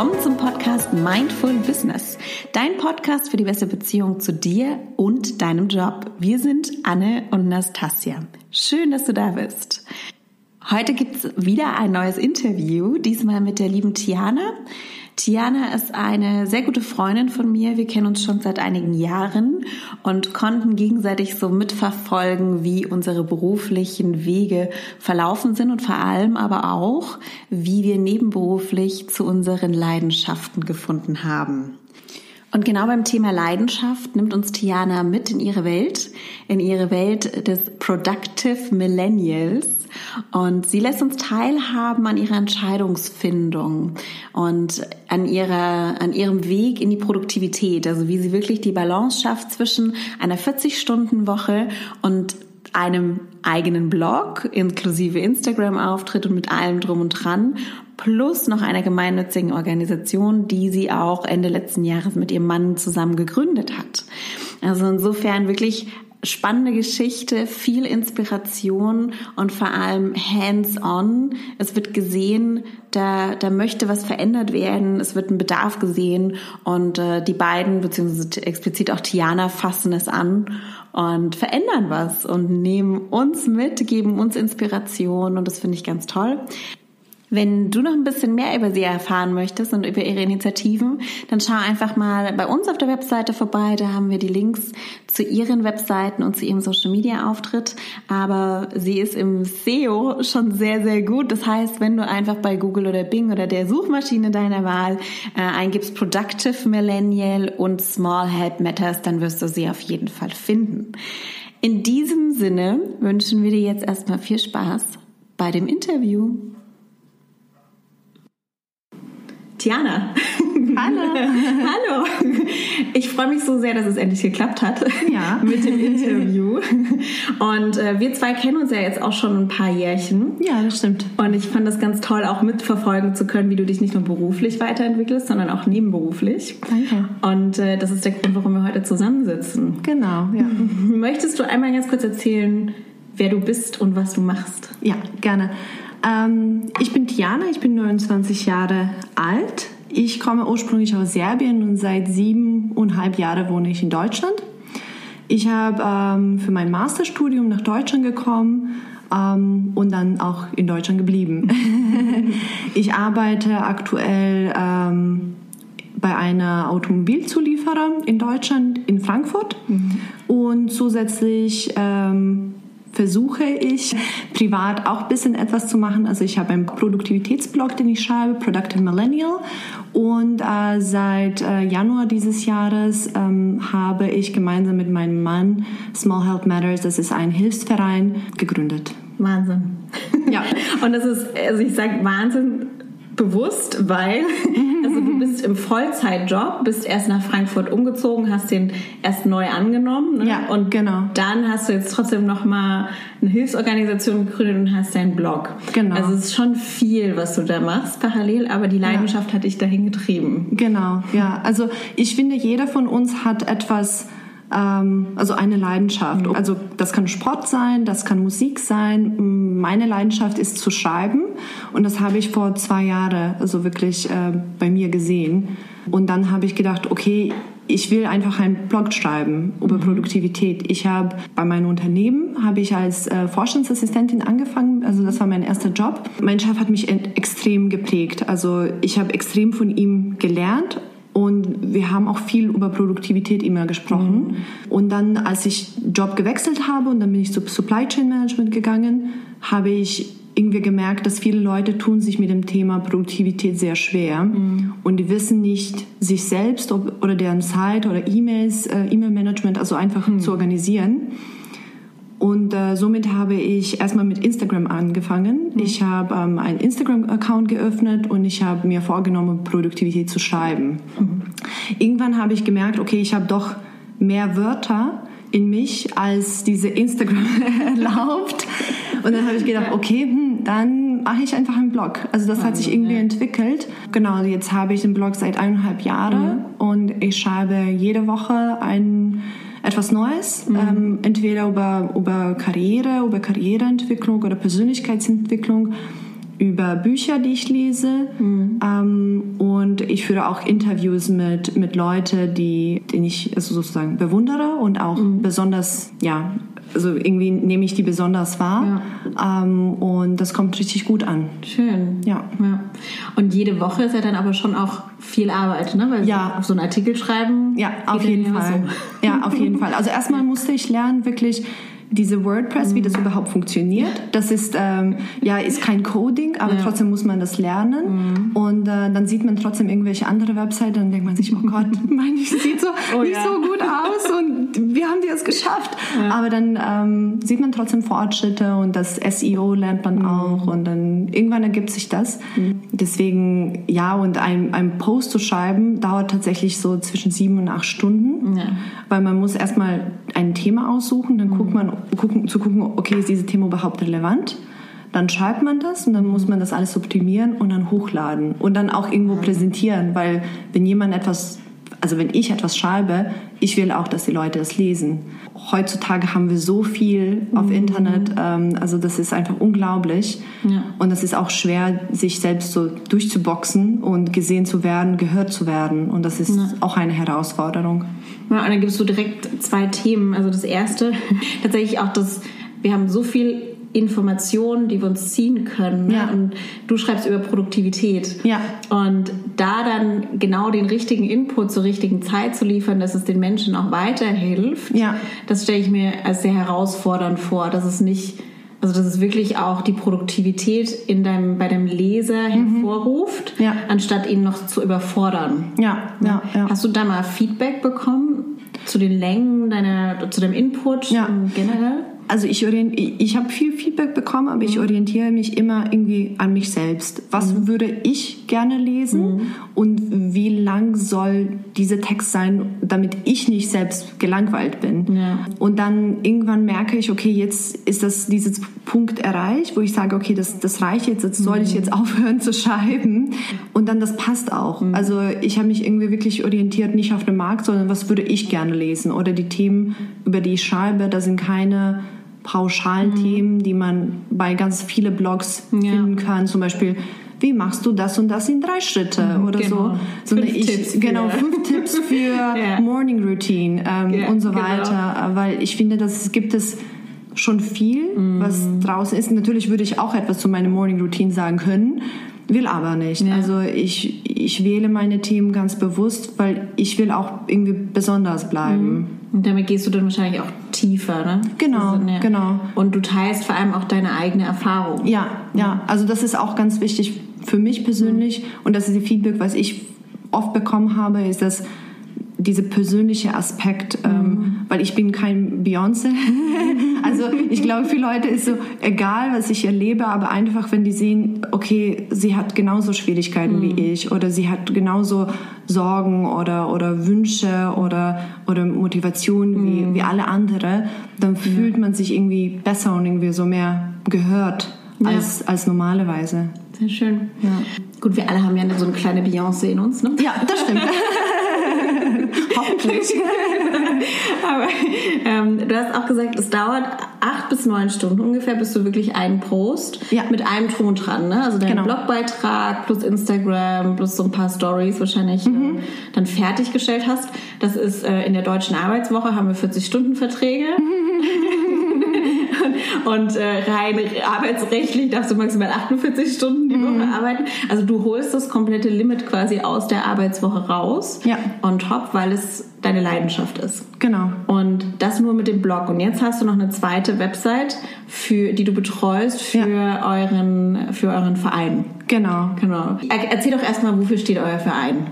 willkommen zum Podcast Mindful Business, dein Podcast für die beste Beziehung zu dir und deinem Job. Wir sind Anne und Nastasia. Schön, dass du da bist. Heute gibt's wieder ein neues Interview, diesmal mit der lieben Tiana. Tiana ist eine sehr gute Freundin von mir. Wir kennen uns schon seit einigen Jahren und konnten gegenseitig so mitverfolgen, wie unsere beruflichen Wege verlaufen sind und vor allem aber auch, wie wir nebenberuflich zu unseren Leidenschaften gefunden haben. Und genau beim Thema Leidenschaft nimmt uns Tiana mit in ihre Welt, in ihre Welt des Productive Millennials. Und sie lässt uns teilhaben an ihrer Entscheidungsfindung und an ihrer, an ihrem Weg in die Produktivität. Also wie sie wirklich die Balance schafft zwischen einer 40-Stunden-Woche und einem eigenen Blog inklusive Instagram-Auftritt und mit allem drum und dran plus noch einer gemeinnützigen Organisation, die sie auch Ende letzten Jahres mit ihrem Mann zusammen gegründet hat. Also insofern wirklich spannende Geschichte, viel Inspiration und vor allem hands-on. Es wird gesehen, da, da möchte was verändert werden, es wird ein Bedarf gesehen und äh, die beiden, beziehungsweise explizit auch Tiana, fassen es an und verändern was und nehmen uns mit, geben uns Inspiration und das finde ich ganz toll. Wenn du noch ein bisschen mehr über sie erfahren möchtest und über ihre Initiativen, dann schau einfach mal bei uns auf der Webseite vorbei. Da haben wir die Links zu ihren Webseiten und zu ihrem Social Media Auftritt. Aber sie ist im SEO schon sehr, sehr gut. Das heißt, wenn du einfach bei Google oder Bing oder der Suchmaschine deiner Wahl äh, eingibst Productive Millennial und Small Help Matters, dann wirst du sie auf jeden Fall finden. In diesem Sinne wünschen wir dir jetzt erstmal viel Spaß bei dem Interview. Tiana. Hallo. Hallo. Ich freue mich so sehr, dass es endlich geklappt hat ja. mit dem Interview. Und äh, wir zwei kennen uns ja jetzt auch schon ein paar Jährchen. Ja, das stimmt. Und ich fand das ganz toll, auch mitverfolgen zu können, wie du dich nicht nur beruflich weiterentwickelst, sondern auch nebenberuflich. Danke. Und äh, das ist der Grund, warum wir heute zusammensitzen. Genau, ja. Möchtest du einmal ganz kurz erzählen, wer du bist und was du machst? Ja, gerne. Ähm, ich bin Tiana, ich bin 29 Jahre alt. Ich komme ursprünglich aus Serbien und seit siebeneinhalb Jahren wohne ich in Deutschland. Ich habe ähm, für mein Masterstudium nach Deutschland gekommen ähm, und dann auch in Deutschland geblieben. ich arbeite aktuell ähm, bei einer Automobilzulieferer in Deutschland, in Frankfurt. Mhm. Und zusätzlich ähm, versuche ich privat auch ein bisschen etwas zu machen. Also ich habe einen Produktivitätsblog, den ich schreibe, Productive Millennial. Und äh, seit äh, Januar dieses Jahres ähm, habe ich gemeinsam mit meinem Mann Small Health Matters, das ist ein Hilfsverein, gegründet. Wahnsinn. Ja. Und das ist, also ich sage Wahnsinn, bewusst, weil also du bist im Vollzeitjob, bist erst nach Frankfurt umgezogen, hast den erst neu angenommen ne? ja, und genau. dann hast du jetzt trotzdem noch mal eine Hilfsorganisation gegründet und hast deinen Blog. Genau. Also es ist schon viel, was du da machst parallel, aber die Leidenschaft ja. hat dich dahin getrieben. Genau, ja. Also ich finde, jeder von uns hat etwas also eine Leidenschaft. Mhm. Also das kann Sport sein, das kann Musik sein. Meine Leidenschaft ist zu schreiben und das habe ich vor zwei Jahren also wirklich äh, bei mir gesehen. Und dann habe ich gedacht, okay, ich will einfach einen Blog schreiben über mhm. Produktivität. Ich habe bei meinem Unternehmen habe ich als äh, Forschungsassistentin angefangen, also das war mein erster Job. Mein Chef hat mich extrem geprägt. Also ich habe extrem von ihm gelernt und wir haben auch viel über Produktivität immer gesprochen. Mhm. Und dann, als ich Job gewechselt habe und dann bin ich zu Supply Chain Management gegangen, habe ich irgendwie gemerkt, dass viele Leute tun sich mit dem Thema Produktivität sehr schwer mhm. und die wissen nicht, sich selbst ob, oder deren Zeit oder E-Mails, äh, E-Mail-Management also einfach mhm. zu organisieren. Und äh, somit habe ich erstmal mit Instagram angefangen. Mhm. Ich habe ähm, einen Instagram-Account geöffnet und ich habe mir vorgenommen, Produktivität zu schreiben. Mhm. Irgendwann habe ich gemerkt, okay, ich habe doch mehr Wörter in mich, als diese Instagram erlaubt. Und dann habe ich gedacht, okay, hm, dann mache ich einfach einen Blog. Also das hat sich irgendwie entwickelt. Genau, jetzt habe ich den Blog seit eineinhalb Jahren mhm. und ich schreibe jede Woche einen etwas Neues, mhm. ähm, entweder über, über Karriere, über Karriereentwicklung oder Persönlichkeitsentwicklung. über Bücher, die ich lese. Mhm. Ähm, und ich führe auch Interviews mit, mit Leuten, die, die ich also sozusagen bewundere und auch mhm. besonders, ja, also irgendwie nehme ich die besonders wahr. Ja. Ähm, und das kommt richtig gut an. Schön. Ja. ja. Und jede Woche ist ja dann aber schon auch viel Arbeit, ne? Weil ja. so einen Artikel schreiben. Ja, auf jeden Fall. So. Ja, auf jeden Fall. Also erstmal musste ich lernen, wirklich diese WordPress, wie das mhm. überhaupt funktioniert. Das ist ähm, ja ist kein Coding, aber ja. trotzdem muss man das lernen. Mhm. Und äh, dann sieht man trotzdem irgendwelche andere Webseiten und denkt man sich, oh Gott, mein, sieht so oh, nicht ja. so gut aus und wir haben die es geschafft. Ja. Aber dann ähm, sieht man trotzdem Fortschritte und das SEO lernt man mhm. auch und dann irgendwann ergibt sich das. Mhm. Deswegen ja und ein, ein Post zu schreiben dauert tatsächlich so zwischen sieben und acht Stunden, weil man muss erstmal ein Thema aussuchen, dann guckt man gucken, zu gucken, okay, ist dieses Thema überhaupt relevant? Dann schreibt man das und dann muss man das alles optimieren und dann hochladen und dann auch irgendwo präsentieren, weil wenn jemand etwas, also wenn ich etwas schreibe, ich will auch, dass die Leute es lesen. Heutzutage haben wir so viel auf mhm. Internet, ähm, also das ist einfach unglaublich ja. und es ist auch schwer, sich selbst so durchzuboxen und gesehen zu werden, gehört zu werden und das ist ja. auch eine Herausforderung. Ja, und dann gibst du direkt zwei Themen. Also das erste, tatsächlich auch das, wir haben so viel Informationen, die wir uns ziehen können. Ne? Ja. Und du schreibst über Produktivität. Ja. Und da dann genau den richtigen Input zur richtigen Zeit zu liefern, dass es den Menschen auch weiterhilft, ja. das stelle ich mir als sehr herausfordernd vor, dass es nicht also dass es wirklich auch die Produktivität in deinem, bei deinem Leser mhm. hervorruft, ja. anstatt ihn noch zu überfordern. Ja, ja, ja. Hast du da mal Feedback bekommen zu den Längen deiner, zu deinem Input ja. generell? Also ich, ich habe viel Feedback bekommen, aber mhm. ich orientiere mich immer irgendwie an mich selbst. Was mhm. würde ich gerne lesen mhm. und wie lang soll dieser Text sein, damit ich nicht selbst gelangweilt bin? Ja. Und dann irgendwann merke ich, okay, jetzt ist das dieses Punkt erreicht, wo ich sage, okay, das, das reicht jetzt, jetzt soll ich mhm. jetzt aufhören zu schreiben. Und dann das passt auch. Mhm. Also ich habe mich irgendwie wirklich orientiert, nicht auf den Markt, sondern was würde ich gerne lesen oder die Themen, über die ich schreibe, da sind keine pauschalen mhm. Themen, die man bei ganz vielen Blogs ja. finden kann. Zum Beispiel, wie machst du das und das in drei Schritte mhm, oder genau. so. Sondern fünf ich, Tipps genau, fünf Tipps für ja. Morning Routine ähm, ja, und so genau. weiter. Genau. Weil ich finde, dass gibt es schon viel, mhm. was draußen ist. Natürlich würde ich auch etwas zu meiner Morning Routine sagen können, will aber nicht. Ja. Also ich, ich wähle meine Themen ganz bewusst, weil ich will auch irgendwie besonders bleiben. Mhm. Und damit gehst du dann wahrscheinlich auch tiefer, ne? Genau, also, ja. genau. Und du teilst vor allem auch deine eigene Erfahrung. Ja, ja. Also das ist auch ganz wichtig für mich persönlich. Mhm. Und das ist die Feedback, was ich oft bekommen habe, ist, dass dieser persönliche Aspekt, ähm, mhm. ähm, weil ich bin kein Beyoncé. also ich glaube, für Leute ist so egal, was ich erlebe, aber einfach, wenn die sehen, okay, sie hat genauso Schwierigkeiten mhm. wie ich oder sie hat genauso Sorgen oder, oder Wünsche oder, oder Motivation mhm. wie, wie alle andere, dann fühlt man sich irgendwie besser und irgendwie so mehr gehört als, ja. als normalerweise. Sehr schön. Ja. Gut, wir alle haben ja so eine kleine Beyoncé in uns, ne? Ja, das stimmt. Hoffentlich. Aber ähm, du hast auch gesagt, es dauert acht bis neun Stunden ungefähr, bis du wirklich einen Post ja. mit einem Drum und dran, ne? Also dein genau. Blogbeitrag plus Instagram plus so ein paar Stories wahrscheinlich mhm. äh, dann fertiggestellt hast. Das ist äh, in der deutschen Arbeitswoche haben wir 40 Stunden Verträge. und äh, rein arbeitsrechtlich darfst du maximal 48 Stunden die Woche mhm. arbeiten. Also du holst das komplette Limit quasi aus der Arbeitswoche raus ja. on top, weil es deine Leidenschaft ist. Genau. Und das nur mit dem Blog. Und jetzt hast du noch eine zweite Website, für, die du betreust für, ja. euren, für euren Verein. Genau. genau. Erzähl doch erstmal, wofür steht euer Verein?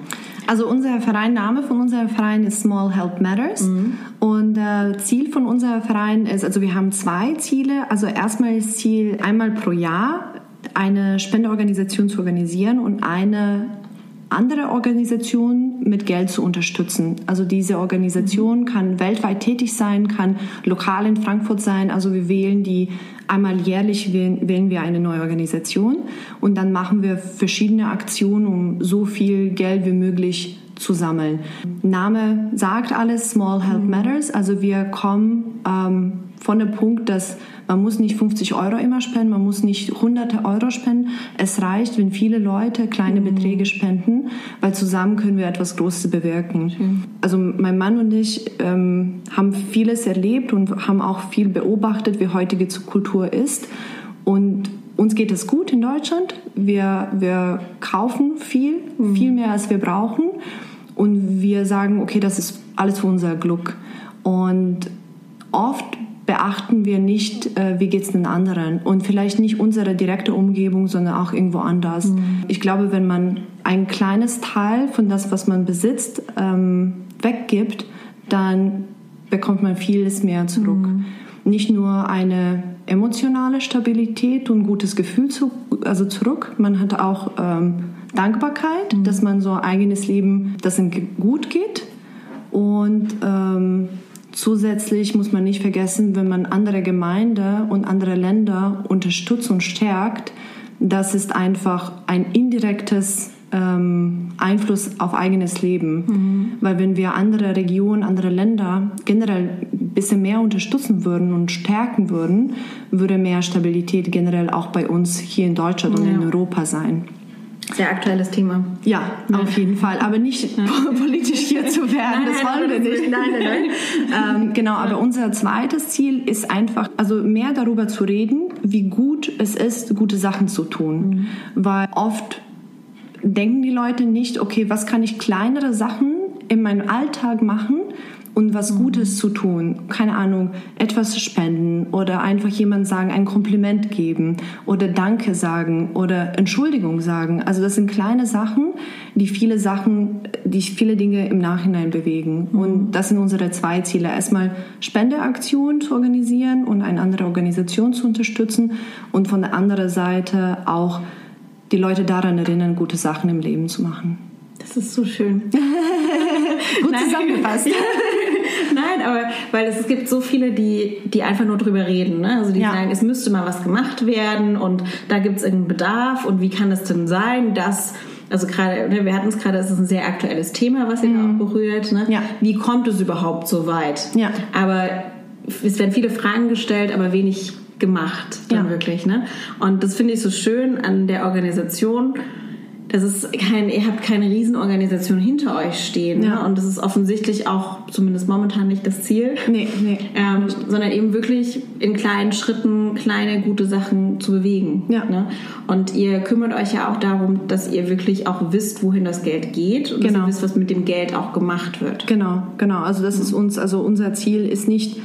Also unser Verein, Name von unserem Verein ist Small Help Matters. Mhm. Und äh, Ziel von unserem Verein ist, also wir haben zwei Ziele. Also erstmal ist Ziel, einmal pro Jahr eine Spendeorganisation zu organisieren und eine andere Organisation mit Geld zu unterstützen. Also diese Organisation kann weltweit tätig sein, kann lokal in Frankfurt sein. Also wir wählen die einmal jährlich wählen wir eine neue Organisation und dann machen wir verschiedene Aktionen, um so viel Geld wie möglich zu sammeln. Name sagt alles, Small Help Matters. Also wir kommen ähm, von dem Punkt, dass Man muss nicht 50 Euro immer spenden, man muss nicht hunderte Euro spenden. Es reicht, wenn viele Leute kleine mhm. Beträge spenden, weil zusammen können wir etwas Großes bewirken. Mhm. Also mein Mann und ich ähm, haben vieles erlebt und haben auch viel beobachtet, wie heutige Kultur ist. Und uns geht es gut in Deutschland. Wir, wir kaufen viel, mhm. viel mehr als wir brauchen. Und wir sagen, okay, das ist alles für unser Glück. Und oft beachten wir nicht, äh, wie geht es den anderen und vielleicht nicht unsere direkte Umgebung, sondern auch irgendwo anders. Mhm. Ich glaube, wenn man ein kleines Teil von das, was man besitzt, ähm, weggibt, dann bekommt man vieles mehr zurück. Mhm. Nicht nur eine emotionale Stabilität und gutes Gefühl zu, also zurück, man hat auch ähm, Dankbarkeit, mhm. dass man so ein eigenes Leben, dass es gut geht und ähm, Zusätzlich muss man nicht vergessen, wenn man andere Gemeinden und andere Länder unterstützt und stärkt, das ist einfach ein indirektes ähm, Einfluss auf eigenes Leben. Mhm. Weil wenn wir andere Regionen, andere Länder generell ein bisschen mehr unterstützen würden und stärken würden, würde mehr Stabilität generell auch bei uns hier in Deutschland ja. und in Europa sein. Sehr aktuelles Thema. Ja, auf jeden Fall. Aber nicht ja. politisch hier zu werden, nein, das wollen wir nicht. Nein, nein, nein. ähm, genau, aber unser zweites Ziel ist einfach, also mehr darüber zu reden, wie gut es ist, gute Sachen zu tun. Mhm. Weil oft denken die Leute nicht, okay, was kann ich kleinere Sachen in meinem Alltag machen, und was mhm. Gutes zu tun. Keine Ahnung, etwas spenden oder einfach jemand sagen, ein Kompliment geben oder Danke sagen oder Entschuldigung sagen. Also das sind kleine Sachen, die viele Sachen, die viele Dinge im Nachhinein bewegen. Mhm. Und das sind unsere zwei Ziele. Erstmal Spendeaktionen zu organisieren und eine andere Organisation zu unterstützen und von der anderen Seite auch die Leute daran erinnern, gute Sachen im Leben zu machen. Das ist so schön. Gut zusammengefasst. Nein, aber weil es, es, gibt so viele, die, die einfach nur drüber reden. Ne? Also die ja. sagen, es müsste mal was gemacht werden und da gibt es irgendeinen Bedarf und wie kann es denn sein, dass also gerade, ne, wir hatten es gerade, es ist ein sehr aktuelles Thema, was ihr mhm. auch berührt. Ne? Ja. Wie kommt es überhaupt so weit? Ja. Aber es werden viele Fragen gestellt, aber wenig gemacht dann ja. wirklich. Ne? Und das finde ich so schön an der Organisation das ist kein, ihr habt keine Riesenorganisation hinter euch stehen. Ja. Ne? Und das ist offensichtlich auch zumindest momentan nicht das Ziel. Nee, nee. Ähm, sondern eben wirklich in kleinen Schritten kleine gute Sachen zu bewegen. Ja. Ne? Und ihr kümmert euch ja auch darum, dass ihr wirklich auch wisst, wohin das Geld geht und genau. dass ihr wisst, was mit dem Geld auch gemacht wird. Genau, genau. Also das ist uns, also unser Ziel ist nicht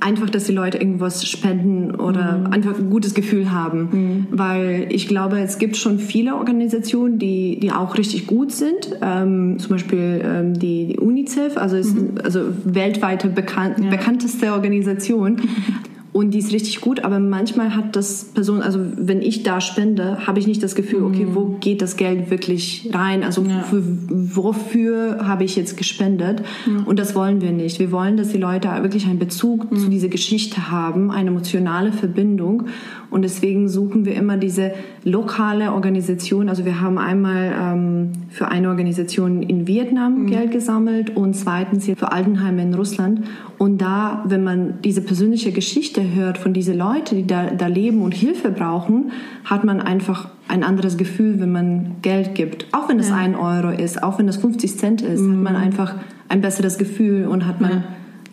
einfach, dass die Leute irgendwas spenden oder mhm. einfach ein gutes Gefühl haben. Mhm. Weil ich glaube, es gibt schon viele Organisationen, die, die auch richtig gut sind. Ähm, zum Beispiel ähm, die, die, UNICEF, also ist mhm. also weltweite bekannt, ja. bekannteste Organisation. und die ist richtig gut, aber manchmal hat das Person, also wenn ich da spende, habe ich nicht das Gefühl, okay, wo mhm. geht das Geld wirklich rein? Also ja. für, wofür habe ich jetzt gespendet? Ja. Und das wollen wir nicht. Wir wollen, dass die Leute wirklich einen Bezug mhm. zu dieser Geschichte haben, eine emotionale Verbindung. Und deswegen suchen wir immer diese lokale Organisation. Also wir haben einmal ähm, für eine Organisation in Vietnam mhm. Geld gesammelt und zweitens hier für Altenheime in Russland. Und da, wenn man diese persönliche Geschichte hört von diesen Leuten, die da, da leben und Hilfe brauchen, hat man einfach ein anderes Gefühl, wenn man Geld gibt. Auch wenn es ja. ein Euro ist, auch wenn es 50 Cent ist, mhm. hat man einfach ein besseres Gefühl und hat man ja.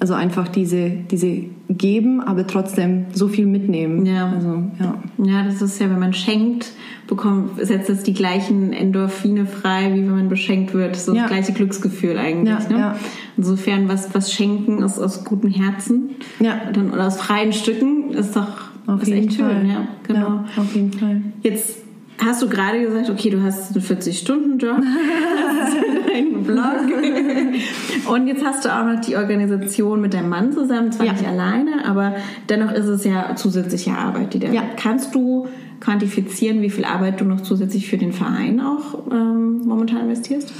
Also einfach diese, diese geben, aber trotzdem so viel mitnehmen. Ja. Also, ja. ja, das ist ja, wenn man schenkt, bekommt, setzt das die gleichen Endorphine frei, wie wenn man beschenkt wird. So ja. das gleiche Glücksgefühl eigentlich. Ja, ne? ja. Insofern, was, was schenken ist aus gutem Herzen ja. Dann, oder aus freien Stücken, ist doch auf ist echt Fall. schön. Ja, genau. Ja, auf jeden Fall. Jetzt hast du gerade gesagt, okay, du hast einen 40-Stunden-Job, einen Blog und jetzt hast du auch noch die Organisation mit deinem Mann zusammen, zwar ja. nicht alleine, aber dennoch ist es ja zusätzliche Arbeit, die da ja. Kannst du quantifizieren, wie viel Arbeit du noch zusätzlich für den Verein auch ähm, momentan investierst?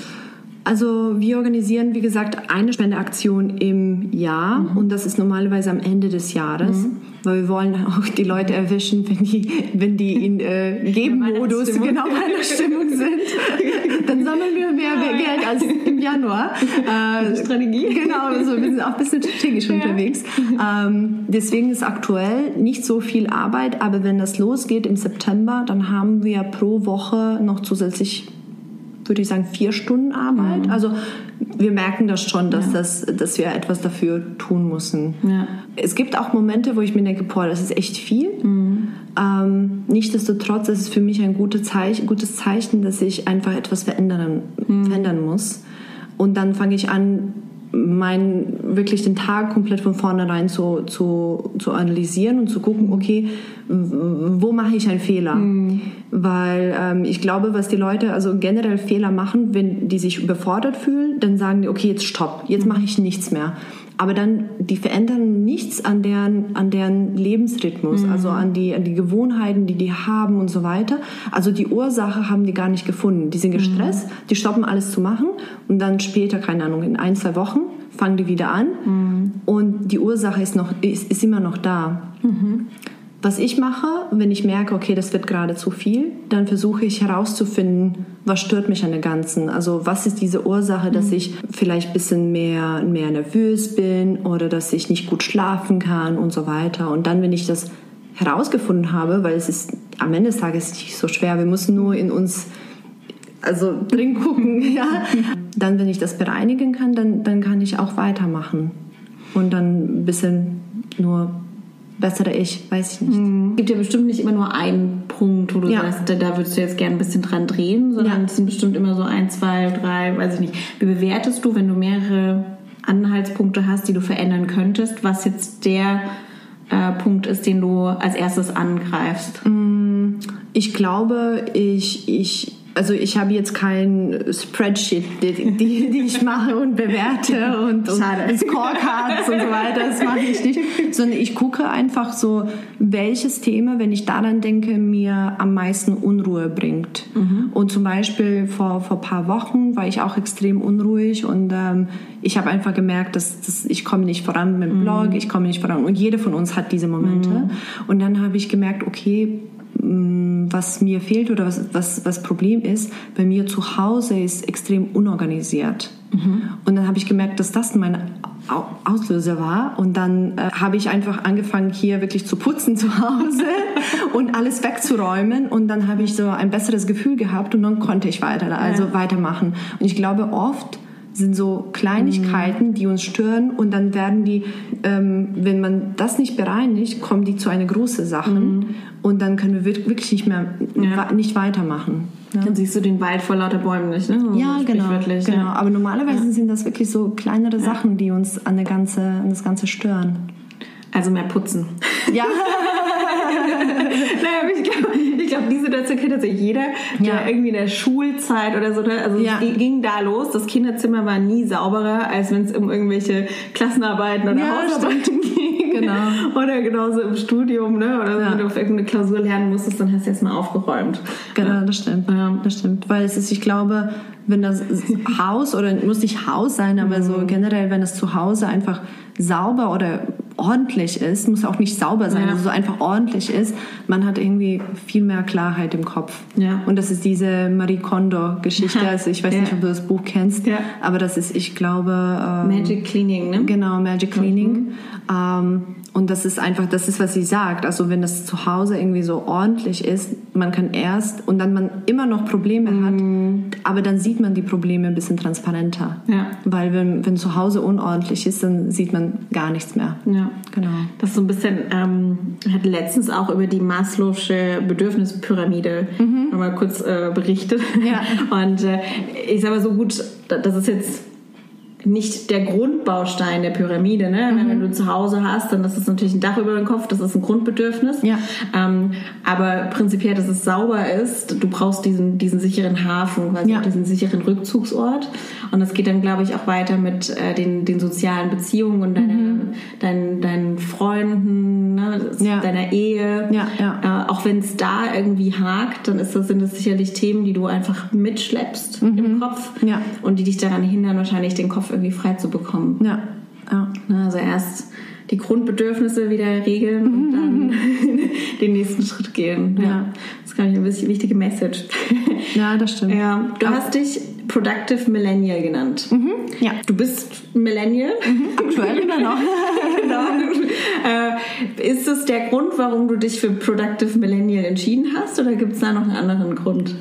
Also wir organisieren, wie gesagt, eine Spendeaktion im Jahr mhm. und das ist normalerweise am Ende des Jahres, mhm. weil wir wollen auch die Leute erwischen, wenn die, wenn die in äh, Geben-Modus, genau meiner Stimmung sind. dann sammeln wir mehr Geld als im Januar. Äh, Strategie. Genau, also wir sind auch ein bisschen strategisch ja. unterwegs. Ähm, deswegen ist aktuell nicht so viel Arbeit, aber wenn das losgeht im September, dann haben wir pro Woche noch zusätzlich würde ich sagen, vier Stunden Arbeit. Mhm. Also wir merken das schon, dass, ja. das, dass wir etwas dafür tun müssen. Ja. Es gibt auch Momente, wo ich mir denke, boah, das ist echt viel. Mhm. Ähm, nichtsdestotrotz ist es für mich ein gutes Zeichen, gutes Zeichen, dass ich einfach etwas verändern, mhm. verändern muss. Und dann fange ich an, mein, wirklich den Tag komplett von vornherein zu, zu, zu analysieren und zu gucken, okay, wo mache ich einen Fehler? Mhm. Weil ähm, ich glaube, was die Leute also generell Fehler machen, wenn die sich überfordert fühlen, dann sagen die, okay, jetzt stopp, jetzt mache ich nichts mehr aber dann die verändern nichts an deren an deren Lebensrhythmus, mhm. also an die an die Gewohnheiten, die die haben und so weiter. Also die Ursache haben die gar nicht gefunden. Die sind mhm. gestresst, mhm. die stoppen alles zu machen und dann später keine Ahnung in ein zwei Wochen fangen die wieder an mhm. und die Ursache ist noch ist, ist immer noch da. Was ich mache, wenn ich merke, okay, das wird gerade zu viel, dann versuche ich herauszufinden, was stört mich an der Ganzen. Also was ist diese Ursache, dass mhm. ich vielleicht ein bisschen mehr, mehr nervös bin oder dass ich nicht gut schlafen kann und so weiter. Und dann, wenn ich das herausgefunden habe, weil es ist am Ende des Tages nicht so schwer, wir müssen nur in uns also drin gucken, ja. Dann, wenn ich das bereinigen kann, dann, dann kann ich auch weitermachen und dann ein bisschen nur bessere Ich, weiß ich nicht. Mhm. Es gibt ja bestimmt nicht immer nur einen Punkt, wo du ja. sagst, da würdest du jetzt gerne ein bisschen dran drehen, sondern ja. es sind bestimmt immer so ein, zwei, drei, weiß ich nicht. Wie bewertest du, wenn du mehrere Anhaltspunkte hast, die du verändern könntest, was jetzt der äh, Punkt ist, den du als erstes angreifst? Mm, ich glaube, ich, ich also ich habe jetzt kein Spreadsheet, die, die, die ich mache und bewerte und, und Scorecards und so weiter, das mache ich nicht, sondern ich gucke einfach so, welches Thema, wenn ich daran denke, mir am meisten Unruhe bringt. Mhm. Und zum Beispiel vor, vor paar Wochen war ich auch extrem unruhig und ähm, ich habe einfach gemerkt, dass, dass ich komme nicht voran mit dem Blog, mhm. ich komme nicht voran und jede von uns hat diese Momente. Mhm. Und dann habe ich gemerkt, okay, Mm, was mir fehlt oder was, was, was Problem ist, bei mir zu Hause ist extrem unorganisiert. Mhm. Und dann habe ich gemerkt, dass das mein Auslöser war. Und dann äh, habe ich einfach angefangen, hier wirklich zu putzen zu Hause und alles wegzuräumen. Und dann habe ich so ein besseres Gefühl gehabt und dann konnte ich weiter, also ja. weitermachen. Und ich glaube, oft sind so Kleinigkeiten, mhm. die uns stören und dann werden die, ähm, wenn man das nicht bereinigt, kommen die zu einer großen Sache mhm. und dann können wir wirklich nicht mehr ja. nicht weitermachen. Ja. Dann siehst du den Wald vor lauter Bäumen nicht, ne? So ja, genau, genau. Ja. Aber normalerweise sind das wirklich so kleinere Sachen, die uns an, der ganze, an das Ganze stören. Also mehr putzen. Ja. naja, ich glaube, ich glaub, die Situation kennt tatsächlich jeder, der ja. irgendwie in der Schulzeit oder so, ne? also ja. es ging da los, das Kinderzimmer war nie sauberer, als wenn es um irgendwelche Klassenarbeiten oder ja, Hausarbeiten ging. Genau. Oder genauso im Studium, ne? oder ja. wenn du auf irgendeine Klausur lernen musstest, dann hast du erstmal aufgeräumt. Genau, das stimmt. Das stimmt, weil es ist, ich glaube, wenn das Haus oder muss nicht Haus sein, aber mhm. so generell, wenn das zu Hause einfach sauber oder ordentlich ist, muss auch nicht sauber sein, ja. also so einfach ordentlich ist, man hat irgendwie viel mehr Klarheit im Kopf. Ja. Und das ist diese Marie Kondo-Geschichte. Also ich weiß ja. nicht, ob du das Buch kennst, ja. aber das ist, ich glaube... Ähm, Magic Cleaning, ne? Genau, Magic Cleaning. Mhm. Ähm, und das ist einfach, das ist, was sie sagt. Also wenn das zu Hause irgendwie so ordentlich ist, man kann erst und dann man immer noch Probleme mm. hat, aber dann sieht man die Probleme ein bisschen transparenter. Ja. Weil wenn, wenn zu Hause unordentlich ist, dann sieht man gar nichts mehr. Ja, genau. Das ist so ein bisschen, ähm, ich hatte letztens auch über die Maslow'sche Bedürfnispyramide mhm. nochmal kurz äh, berichtet. Ja. Und äh, ich sage mal so gut, das ist jetzt nicht der Grundbaustein der Pyramide. Ne? Mhm. Wenn du zu Hause hast, dann ist es natürlich ein Dach über den Kopf, das ist ein Grundbedürfnis. Ja. Ähm, aber prinzipiell, dass es sauber ist, du brauchst diesen, diesen sicheren Hafen, quasi ja. diesen sicheren Rückzugsort. Und das geht dann, glaube ich, auch weiter mit äh, den, den sozialen Beziehungen und deine, mhm. deinen, deinen Freunden, ne? ja. deiner Ehe. Äh, auch wenn es da irgendwie hakt, dann ist das, sind das sicherlich Themen, die du einfach mitschleppst mhm. im Kopf ja. und die dich daran hindern, wahrscheinlich den Kopf irgendwie frei zu bekommen. Ja. ja. Also erst die Grundbedürfnisse wieder regeln und dann den nächsten Schritt gehen. Ja. ja. Das ist, glaube ich, eine wichtige Message. Ja, das stimmt. Ja, du Aber hast dich Productive Millennial genannt. Mhm, ja. Du bist Millennial. Mhm, aktuell immer noch. genau. Äh, ist das der Grund, warum du dich für Productive Millennial entschieden hast oder gibt es da noch einen anderen Grund?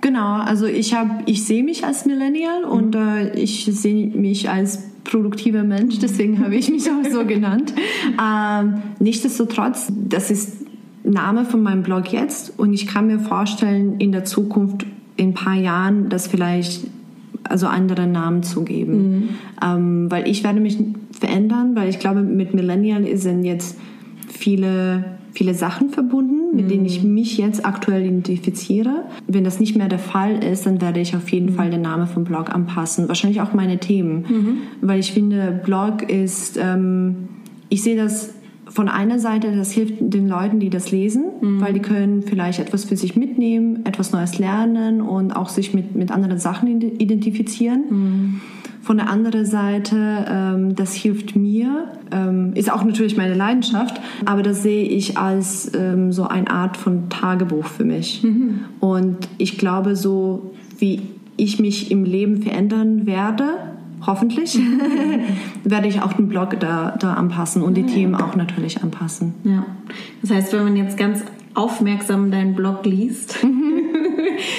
Genau, also ich habe, ich sehe mich als Millennial mhm. und äh, ich sehe mich als produktiver Mensch, deswegen habe ich mich auch so genannt. Ähm, nichtsdestotrotz, das ist Name von meinem Blog jetzt und ich kann mir vorstellen, in der Zukunft, in ein paar Jahren, das vielleicht also andere Namen zu geben. Mhm. Ähm, weil ich werde mich verändern, weil ich glaube, mit Millennial sind jetzt viele viele Sachen verbunden, mit mhm. denen ich mhm. mich jetzt aktuell identifiziere. Wenn das nicht mehr der Fall ist, dann werde ich auf jeden mhm. Fall den Namen vom Blog anpassen. Wahrscheinlich auch meine Themen, mhm. weil ich finde, Blog ist, ähm, ich sehe das von einer Seite, das hilft den Leuten, die das lesen, mhm. weil die können vielleicht etwas für sich mitnehmen, etwas Neues lernen und auch sich mit, mit anderen Sachen identifizieren. Von der anderen Seite, ähm, das hilft mir, ähm, ist auch natürlich meine Leidenschaft, aber das sehe ich als ähm, so eine Art von Tagebuch für mich. Mhm. Und ich glaube, so wie ich mich im Leben verändern werde, hoffentlich, werde ich auch den Blog da, da anpassen und die ja, Themen auch natürlich anpassen. Ja. Das heißt, wenn man jetzt ganz aufmerksam deinen Blog liest, mhm.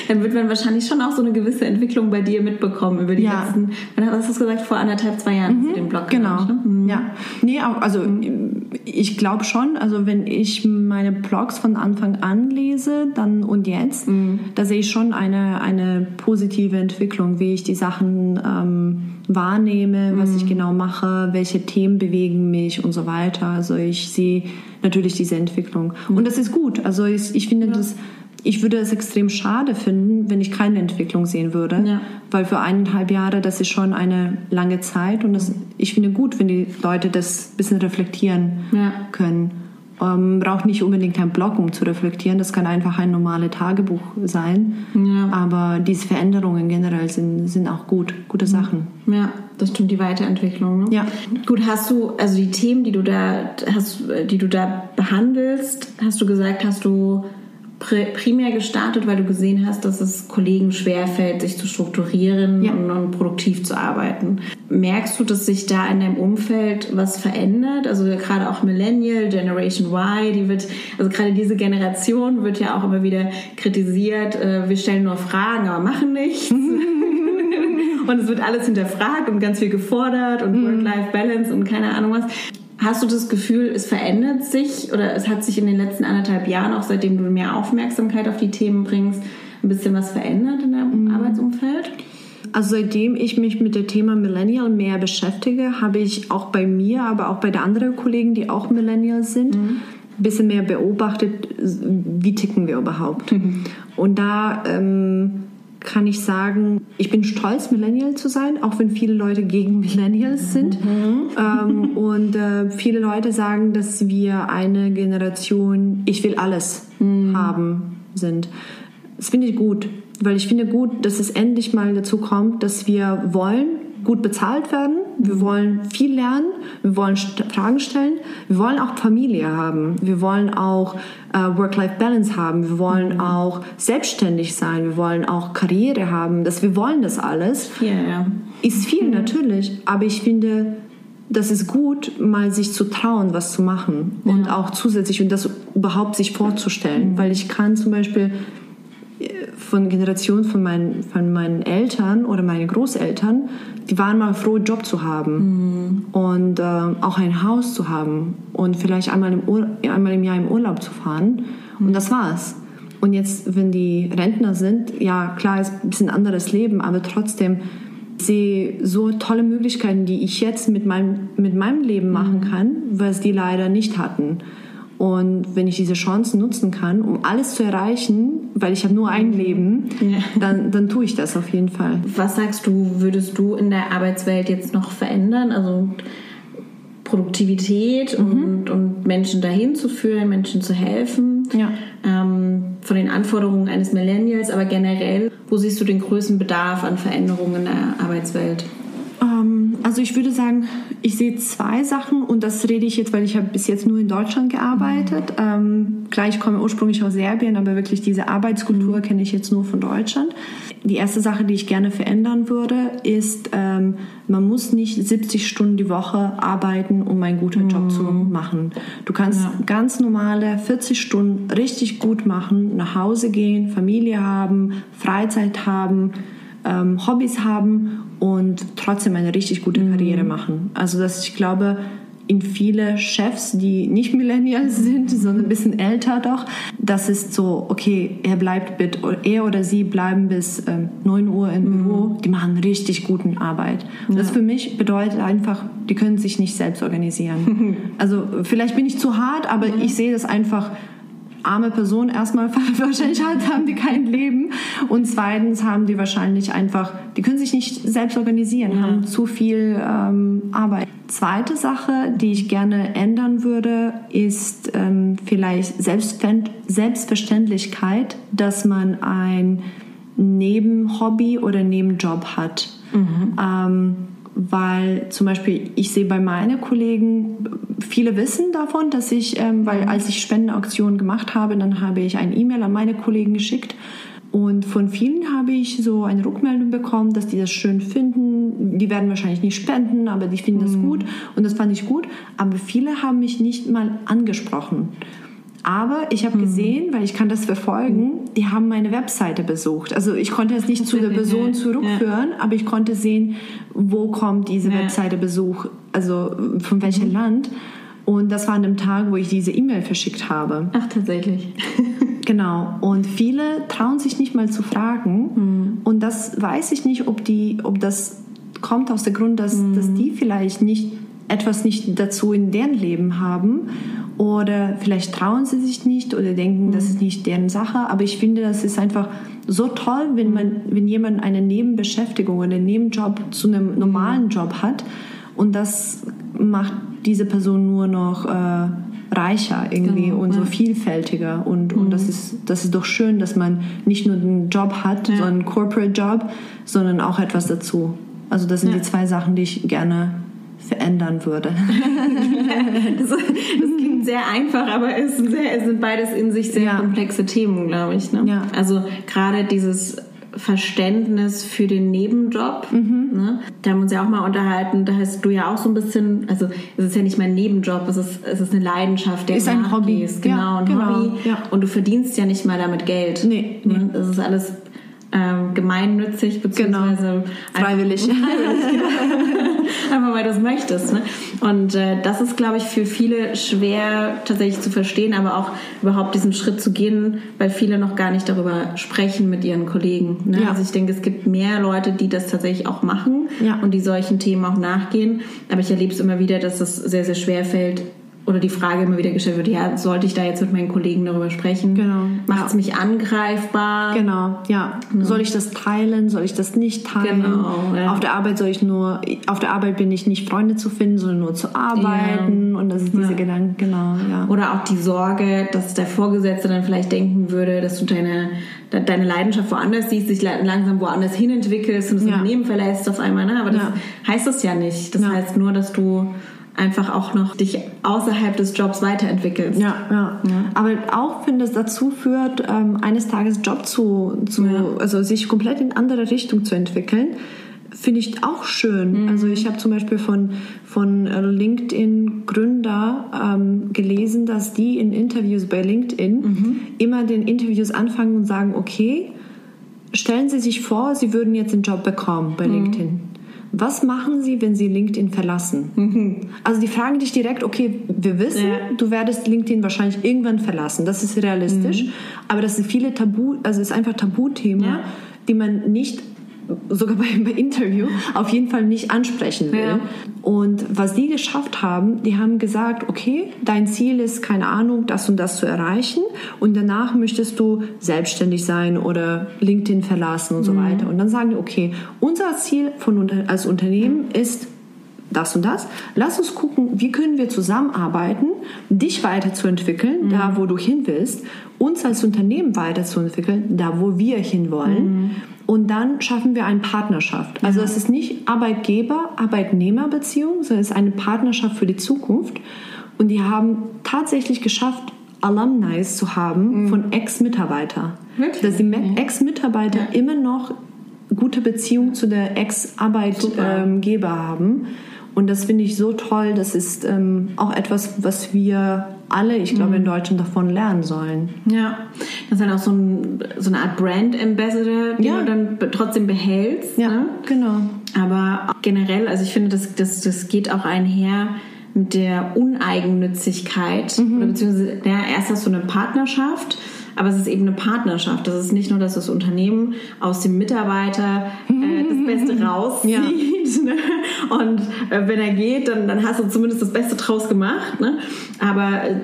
Dann wird man wahrscheinlich schon auch so eine gewisse Entwicklung bei dir mitbekommen über die ja. letzten, wann hast du gesagt, vor anderthalb, zwei Jahren mhm. den Blog Genau, gemacht, ne? mhm. ja. Nee, also ich glaube schon, also wenn ich meine Blogs von Anfang an lese, dann und jetzt, mhm. da sehe ich schon eine, eine positive Entwicklung, wie ich die Sachen ähm, wahrnehme, was ich mhm. genau mache, welche Themen bewegen mich und so weiter. Also ich sehe natürlich diese Entwicklung. Und das ist gut. Also ich, ich finde ja. das ich würde es extrem schade finden, wenn ich keine Entwicklung sehen würde. Ja. Weil für eineinhalb Jahre, das ist schon eine lange Zeit. Und das, ich finde gut, wenn die Leute das ein bisschen reflektieren ja. können. Ähm, braucht nicht unbedingt ein Blog, um zu reflektieren. Das kann einfach ein normales Tagebuch sein. Ja. Aber diese Veränderungen generell sind, sind auch gut, gute Sachen. Ja, das stimmt, die Weiterentwicklung. Ne? Ja. Gut, hast du, also die Themen, die du da hast, die du da behandelst, hast du gesagt, hast du primär gestartet, weil du gesehen hast, dass es Kollegen schwerfällt, sich zu strukturieren ja. und, und, produktiv zu arbeiten. Merkst du, dass sich da in deinem Umfeld was verändert? Also gerade auch Millennial, Generation Y, die wird, also gerade diese Generation wird ja auch immer wieder kritisiert, äh, wir stellen nur Fragen, aber machen nichts. und es wird alles hinterfragt und ganz viel gefordert und mhm. Work-Life-Balance und keine Ahnung was. Hast du das Gefühl, es verändert sich oder es hat sich in den letzten anderthalb Jahren, auch seitdem du mehr Aufmerksamkeit auf die Themen bringst, ein bisschen was verändert in deinem mhm. Arbeitsumfeld? Also seitdem ich mich mit dem Thema Millennial mehr beschäftige, habe ich auch bei mir, aber auch bei den anderen Kollegen, die auch Millennial sind, mhm. ein bisschen mehr beobachtet, wie ticken wir überhaupt. Mhm. Und da ähm, kann ich sagen, ich bin stolz, Millennial zu sein, auch wenn viele Leute gegen Millennials sind. Mhm. Ähm, und äh, viele Leute sagen, dass wir eine Generation, ich will alles mhm. haben, sind. Das finde ich gut, weil ich finde gut, dass es endlich mal dazu kommt, dass wir wollen, gut bezahlt werden. Wir wollen viel lernen. Wir wollen Fragen stellen. Wir wollen auch Familie haben. Wir wollen auch äh, Work-Life-Balance haben. Wir wollen mhm. auch selbstständig sein. Wir wollen auch Karriere haben. Das, wir wollen das alles. Viel, ja. Ist viel mhm. natürlich, aber ich finde, das ist gut, mal sich zu trauen, was zu machen ja. und auch zusätzlich und das überhaupt sich vorzustellen, mhm. weil ich kann zum Beispiel von Generationen von meinen, von meinen Eltern oder meinen Großeltern, die waren mal froh, einen Job zu haben mhm. und äh, auch ein Haus zu haben und vielleicht einmal im, einmal im Jahr im Urlaub zu fahren. Mhm. Und das war's. Und jetzt, wenn die Rentner sind, ja klar, ist ein bisschen anderes Leben, aber trotzdem sehe so tolle Möglichkeiten, die ich jetzt mit meinem, mit meinem Leben machen mhm. kann, was die leider nicht hatten. Und wenn ich diese Chancen nutzen kann, um alles zu erreichen, weil ich habe nur ein Leben, ja. dann, dann tue ich das auf jeden Fall. Was sagst du, würdest du in der Arbeitswelt jetzt noch verändern? Also Produktivität mhm. und, und Menschen dahin zu führen, Menschen zu helfen. Ja. Ähm, von den Anforderungen eines Millennials, aber generell, wo siehst du den größten Bedarf an Veränderungen in der Arbeitswelt? Ähm, also ich würde sagen, ich sehe zwei Sachen und das rede ich jetzt, weil ich habe bis jetzt nur in Deutschland gearbeitet. Mhm. Ähm, klar, ich komme ursprünglich aus Serbien, aber wirklich diese Arbeitskultur mhm. kenne ich jetzt nur von Deutschland. Die erste Sache, die ich gerne verändern würde, ist, ähm, man muss nicht 70 Stunden die Woche arbeiten, um einen guten mhm. Job zu machen. Du kannst ja. ganz normale 40 Stunden richtig gut machen, nach Hause gehen, Familie haben, Freizeit haben, ähm, Hobbys haben und trotzdem eine richtig gute mhm. Karriere machen. Also dass ich glaube, in viele Chefs, die nicht Millennials sind, sondern ein bisschen älter doch, das ist so, okay, er bleibt mit, er oder sie bleiben bis ähm, 9 Uhr im mhm. Büro, die machen richtig guten Arbeit. Und ja. das für mich bedeutet einfach, die können sich nicht selbst organisieren. also vielleicht bin ich zu hart, aber mhm. ich sehe das einfach arme Person erstmal wahrscheinlich haben die kein Leben und zweitens haben die wahrscheinlich einfach, die können sich nicht selbst organisieren, ja. haben zu viel ähm, Arbeit. Zweite Sache, die ich gerne ändern würde, ist ähm, vielleicht Selbstverständlichkeit, dass man ein Nebenhobby oder Nebenjob hat. Mhm. Ähm, weil zum Beispiel ich sehe bei meinen Kollegen, viele wissen davon, dass ich, ähm, weil als ich Spendenauktionen gemacht habe, dann habe ich ein E-Mail an meine Kollegen geschickt und von vielen habe ich so eine Rückmeldung bekommen, dass die das schön finden. Die werden wahrscheinlich nicht spenden, aber die finden das mhm. gut und das fand ich gut. Aber viele haben mich nicht mal angesprochen. Aber ich habe mhm. gesehen, weil ich kann das verfolgen, die haben meine Webseite besucht. Also ich konnte es nicht zu der Person zurückführen, ja. aber ich konnte sehen, wo kommt diese ja. Webseite Besuch, also von welchem mhm. Land. Und das war an dem Tag, wo ich diese E-Mail verschickt habe. Ach, tatsächlich. genau. Und viele trauen sich nicht mal zu fragen. Mhm. Und das weiß ich nicht, ob, die, ob das kommt aus dem Grund, dass, mhm. dass die vielleicht nicht etwas nicht dazu in deren Leben haben oder vielleicht trauen sie sich nicht oder denken, das ist mhm. nicht deren Sache. Aber ich finde, das ist einfach so toll, wenn man, wenn jemand eine Nebenbeschäftigung oder einen Nebenjob zu einem normalen mhm. Job hat und das macht diese Person nur noch äh, reicher irgendwie genau, und so vielfältiger und, mhm. und das ist das ist doch schön, dass man nicht nur einen Job hat, ja. so einen Corporate Job, sondern auch etwas dazu. Also das sind ja. die zwei Sachen, die ich gerne verändern würde. das, das, klingt sehr einfach, aber es sind, sehr, es sind beides in sich sehr ja. komplexe Themen, glaube ich. Ne? Ja. Also gerade dieses Verständnis für den Nebenjob. Mhm. Ne? Da haben wir uns ja auch mal unterhalten. Da hast du ja auch so ein bisschen, also es ist ja nicht mein Nebenjob, es ist, es ist eine Leidenschaft, der ist ein Hobby. Ist. Genau, ja, ein genau. Hobby. Ja. Und du verdienst ja nicht mal damit Geld. Nee, nee. Ne? Das ist alles ähm, gemeinnützig beziehungsweise genau. freiwillig. freiwillig Einfach weil du es möchtest. Ne? Und äh, das ist, glaube ich, für viele schwer tatsächlich zu verstehen, aber auch überhaupt diesen Schritt zu gehen, weil viele noch gar nicht darüber sprechen mit ihren Kollegen. Ne? Ja. Also ich denke, es gibt mehr Leute, die das tatsächlich auch machen ja. und die solchen Themen auch nachgehen. Aber ich erlebe es immer wieder, dass es sehr, sehr schwer fällt, oder die Frage immer wieder gestellt wird, ja, sollte ich da jetzt mit meinen Kollegen darüber sprechen? Genau. Macht es ja. mich angreifbar? Genau, ja. ja. Soll ich das teilen? Soll ich das nicht teilen? Genau, ja. Auf der Arbeit soll ich nur, auf der Arbeit bin ich nicht Freunde zu finden, sondern nur zu arbeiten. Und das ist diese Gedanken, genau, ja. Oder auch die Sorge, dass der Vorgesetzte dann vielleicht denken würde, dass du deine, deine Leidenschaft woanders siehst, dich langsam woanders hin entwickelst und das Unternehmen verlässt auf einmal. Ne? Aber das heißt das ja nicht. Das heißt nur, dass du einfach auch noch dich außerhalb des Jobs weiterentwickelst. Ja, ja. ja. Aber auch wenn das dazu führt, ähm, eines Tages Job zu, zu ja. also sich komplett in andere Richtung zu entwickeln, finde ich auch schön. Mhm. Also ich habe zum Beispiel von, von LinkedIn Gründer ähm, gelesen, dass die in Interviews bei LinkedIn mhm. immer den Interviews anfangen und sagen, okay, stellen Sie sich vor, Sie würden jetzt einen Job bekommen bei mhm. LinkedIn. Was machen sie, wenn sie LinkedIn verlassen? Mhm. Also die fragen dich direkt, okay, wir wissen, ja. du werdest LinkedIn wahrscheinlich irgendwann verlassen. Das ist realistisch. Mhm. Aber das sind viele Tabu, also es ist einfach Tabuthema, ja. die man nicht sogar beim Interview auf jeden Fall nicht ansprechen will. Ja. Und was die geschafft haben, die haben gesagt, okay, dein Ziel ist, keine Ahnung, das und das zu erreichen und danach möchtest du selbstständig sein oder LinkedIn verlassen und so mhm. weiter. Und dann sagen die, okay, unser Ziel von, als Unternehmen ist das und das. Lass uns gucken, wie können wir zusammenarbeiten, dich weiterzuentwickeln, mhm. da wo du hin willst, uns als Unternehmen weiterzuentwickeln, da wo wir hinwollen. Mhm. Und dann schaffen wir eine Partnerschaft. Also es ist nicht Arbeitgeber-Arbeitnehmer-Beziehung, sondern es ist eine Partnerschaft für die Zukunft. Und die haben tatsächlich geschafft, Alumni zu haben mhm. von Ex-Mitarbeitern. Dass die mhm. Ex-Mitarbeiter ja. immer noch gute Beziehung zu der Ex-Arbeitgeber haben. Und das finde ich so toll. Das ist ähm, auch etwas, was wir alle, ich glaube, in mhm. Deutschland davon lernen sollen. Ja, das ist dann auch so, ein, so eine Art Brand Ambassador, den ja. du dann trotzdem behältst. Ja, ne? genau. Aber generell, also ich finde, das, das, das geht auch einher mit der Uneigennützigkeit. Mhm. Oder beziehungsweise, ja, erst hast du eine Partnerschaft aber es ist eben eine Partnerschaft. Das ist nicht nur, dass das Unternehmen aus dem Mitarbeiter äh, das Beste rauszieht. Ja. Ne? Und äh, wenn er geht, dann, dann hast du zumindest das Beste draus gemacht. Ne? Aber äh,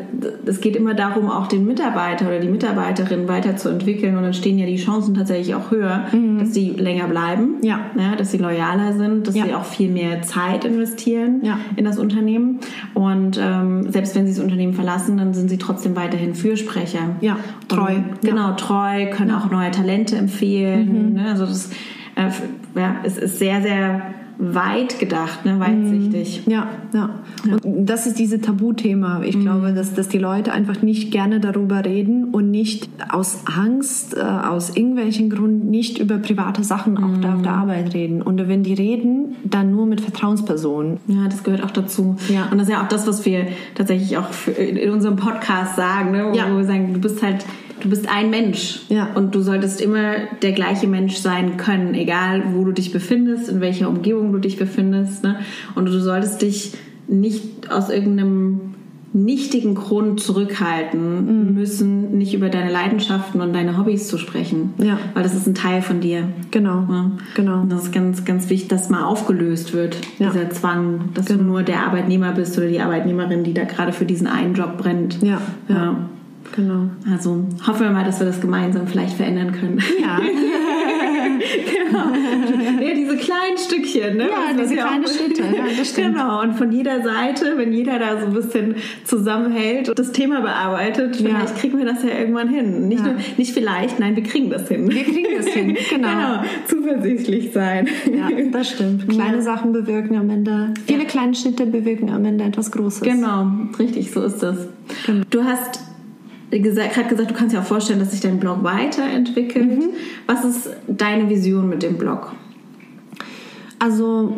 es geht immer darum, auch den Mitarbeiter oder die Mitarbeiterin weiterzuentwickeln. Und dann stehen ja die Chancen tatsächlich auch höher, mhm. dass sie länger bleiben, ja. Ja, dass sie loyaler sind, dass ja. sie auch viel mehr Zeit investieren ja. in das Unternehmen. Und ähm, selbst wenn sie das Unternehmen verlassen, dann sind sie trotzdem weiterhin Fürsprecher. Ja, treu. Und, genau, treu, können auch neue Talente empfehlen. Mhm. Ne? Also das äh, ja, es ist sehr, sehr weit gedacht, ne, weitsichtig. Mhm. Ja, ja. Und das ist dieses Tabuthema. Ich mhm. glaube, dass, dass die Leute einfach nicht gerne darüber reden und nicht aus Angst, äh, aus irgendwelchen Gründen nicht über private Sachen mhm. auf, der, auf der Arbeit reden. Und wenn die reden, dann nur mit Vertrauenspersonen. Ja, das gehört auch dazu. Ja. Und das ist ja auch das, was wir tatsächlich auch in unserem Podcast sagen, ne, wo ja. wir sagen, du bist halt du bist ein Mensch ja. und du solltest immer der gleiche Mensch sein können, egal wo du dich befindest, in welcher Umgebung du dich befindest. Ne? Und du solltest dich nicht aus irgendeinem nichtigen Grund zurückhalten mhm. müssen, nicht über deine Leidenschaften und deine Hobbys zu sprechen. Ja. Weil das ist ein Teil von dir. Genau. Ja. genau. Und das ist ganz, ganz wichtig, dass mal aufgelöst wird, ja. dieser Zwang, dass genau. du nur der Arbeitnehmer bist oder die Arbeitnehmerin, die da gerade für diesen einen Job brennt. Ja. ja. ja. Genau. Also hoffen wir mal, dass wir das gemeinsam vielleicht verändern können. Ja. genau. Ja, diese kleinen Stückchen, ne? Ja, diese kleinen Schritte, ja, das stimmt. Genau, und von jeder Seite, wenn jeder da so ein bisschen zusammenhält und das Thema bearbeitet, vielleicht ja. kriegen wir das ja irgendwann hin. Nicht, ja. nur, nicht vielleicht, nein, wir kriegen das hin. Wir kriegen das hin, genau. genau. Zuversichtlich sein. Ja, das stimmt. Kleine Sachen bewirken am Ende, viele kleine Schritte bewirken am Ende etwas Großes. Genau, richtig, so ist das. Genau. Du hast gerade gesagt, du kannst dir auch vorstellen, dass sich dein Blog weiterentwickelt. Mhm. Was ist deine Vision mit dem Blog? Also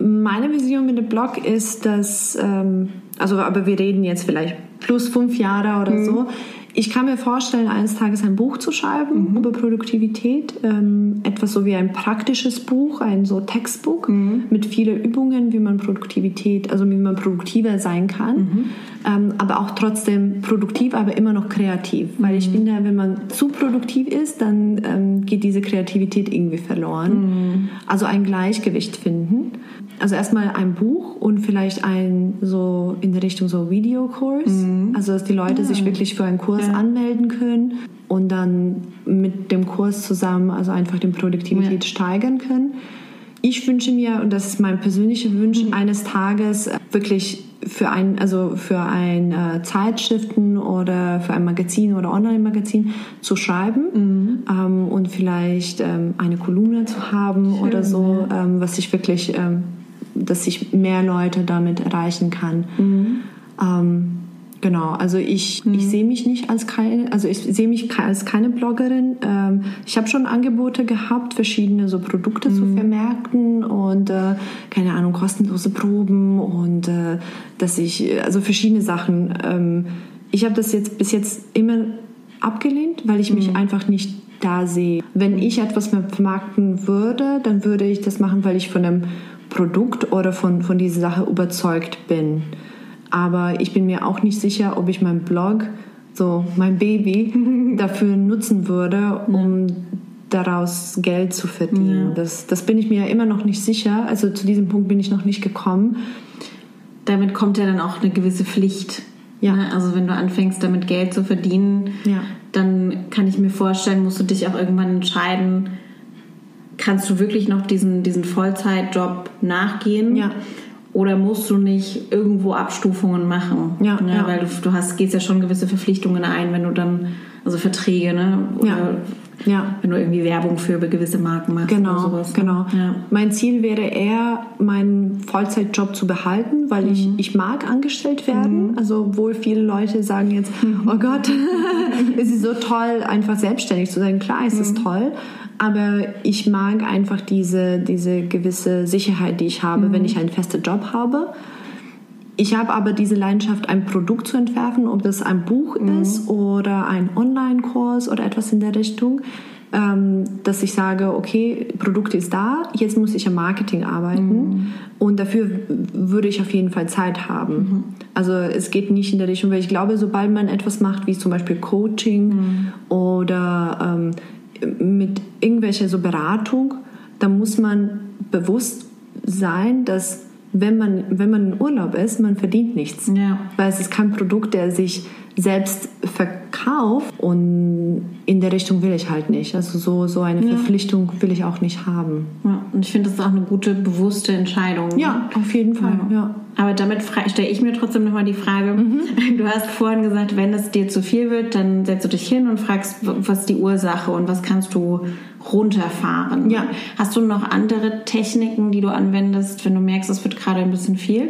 meine Vision mit dem Blog ist, dass, ähm, also aber wir reden jetzt vielleicht plus fünf Jahre oder mhm. so, ich kann mir vorstellen, eines Tages ein Buch zu schreiben mhm. über Produktivität. Ähm, etwas so wie ein praktisches Buch, ein so Textbuch mhm. mit vielen Übungen, wie man Produktivität, also wie man produktiver sein kann. Mhm. Ähm, aber auch trotzdem produktiv, aber immer noch kreativ. Weil ich mhm. finde, wenn man zu produktiv ist, dann ähm, geht diese Kreativität irgendwie verloren. Mhm. Also ein Gleichgewicht finden. Also erstmal ein Buch und vielleicht ein so in der Richtung so Videokurs. Mhm. Also dass die Leute ja. sich wirklich für einen Kurs ja. anmelden können und dann mit dem Kurs zusammen also einfach die Produktivität ja. steigern können. Ich wünsche mir, und das ist mein persönlicher Wunsch, mhm. eines Tages wirklich für ein, also für ein äh, Zeitschriften oder für ein Magazin oder Online-Magazin zu schreiben mhm. ähm, und vielleicht ähm, eine Kolumne zu haben Schön, oder so, ähm, was ich wirklich ähm, dass ich mehr Leute damit erreichen kann. Mhm. Ähm, genau, also ich, mhm. ich sehe mich nicht als keine, also ich sehe mich als keine Bloggerin. Ähm, ich habe schon Angebote gehabt, verschiedene so Produkte mhm. zu vermerken und äh, keine Ahnung, kostenlose Proben und äh, dass ich, also verschiedene Sachen. Ähm, ich habe das jetzt bis jetzt immer abgelehnt, weil ich mich mhm. einfach nicht da sehe. Wenn ich etwas vermarkten würde, dann würde ich das machen, weil ich von einem Produkt oder von, von dieser Sache überzeugt bin. Aber ich bin mir auch nicht sicher, ob ich meinen Blog, so mein Baby, dafür nutzen würde, um daraus Geld zu verdienen. Ja. Das, das bin ich mir immer noch nicht sicher. Also zu diesem Punkt bin ich noch nicht gekommen. Damit kommt ja dann auch eine gewisse Pflicht. Ja. Ne? Also wenn du anfängst, damit Geld zu verdienen, ja. dann kann ich mir vorstellen, musst du dich auch irgendwann entscheiden, kannst du wirklich noch diesen, diesen Vollzeitjob nachgehen? Ja. Oder musst du nicht irgendwo Abstufungen machen? Ja, ja. Weil du, du hast, gehst ja schon gewisse Verpflichtungen ein, wenn du dann, also Verträge, ne? Oder Ja. Ja. wenn du irgendwie Werbung für gewisse Marken machst Genau, oder sowas. ne? genau. Ja. Mein Ziel wäre eher, meinen Vollzeitjob zu behalten, weil ich, Mhm. ich mag angestellt werden. Also obwohl viele Leute sagen jetzt, Mhm. oh Gott, es ist so toll, einfach selbstständig zu sein. Klar, es Mhm. ist toll, aber ich mag einfach diese, diese gewisse Sicherheit, die ich habe, Mhm. wenn ich einen festen Job habe. Ich habe aber diese Leidenschaft, ein Produkt zu entwerfen, ob das ein Buch ist oder ein Online-Kurs oder etwas in der Richtung, ähm, dass ich sage, okay, Produkt ist da, jetzt muss ich am Marketing arbeiten und dafür würde ich auf jeden Fall Zeit haben. Also es geht nicht in der Richtung, weil ich glaube, sobald man etwas macht, wie zum Beispiel Coaching oder ähm, mit irgendwelcher so Beratung, dann muss man bewusst sein, dass wenn man, wenn man in Urlaub ist, man verdient nichts. Ja. Weil es ist kein Produkt, der sich selbst verkauft und in der Richtung will ich halt nicht. Also so, so eine Verpflichtung will ich auch nicht haben. Ja, und ich finde, das ist auch eine gute, bewusste Entscheidung. Ja, auf jeden Fall. Ja. Aber damit stelle ich mir trotzdem nochmal die Frage, du hast vorhin gesagt, wenn es dir zu viel wird, dann setzt du dich hin und fragst, was ist die Ursache und was kannst du runterfahren. Ja. Hast du noch andere Techniken, die du anwendest, wenn du merkst, es wird gerade ein bisschen viel?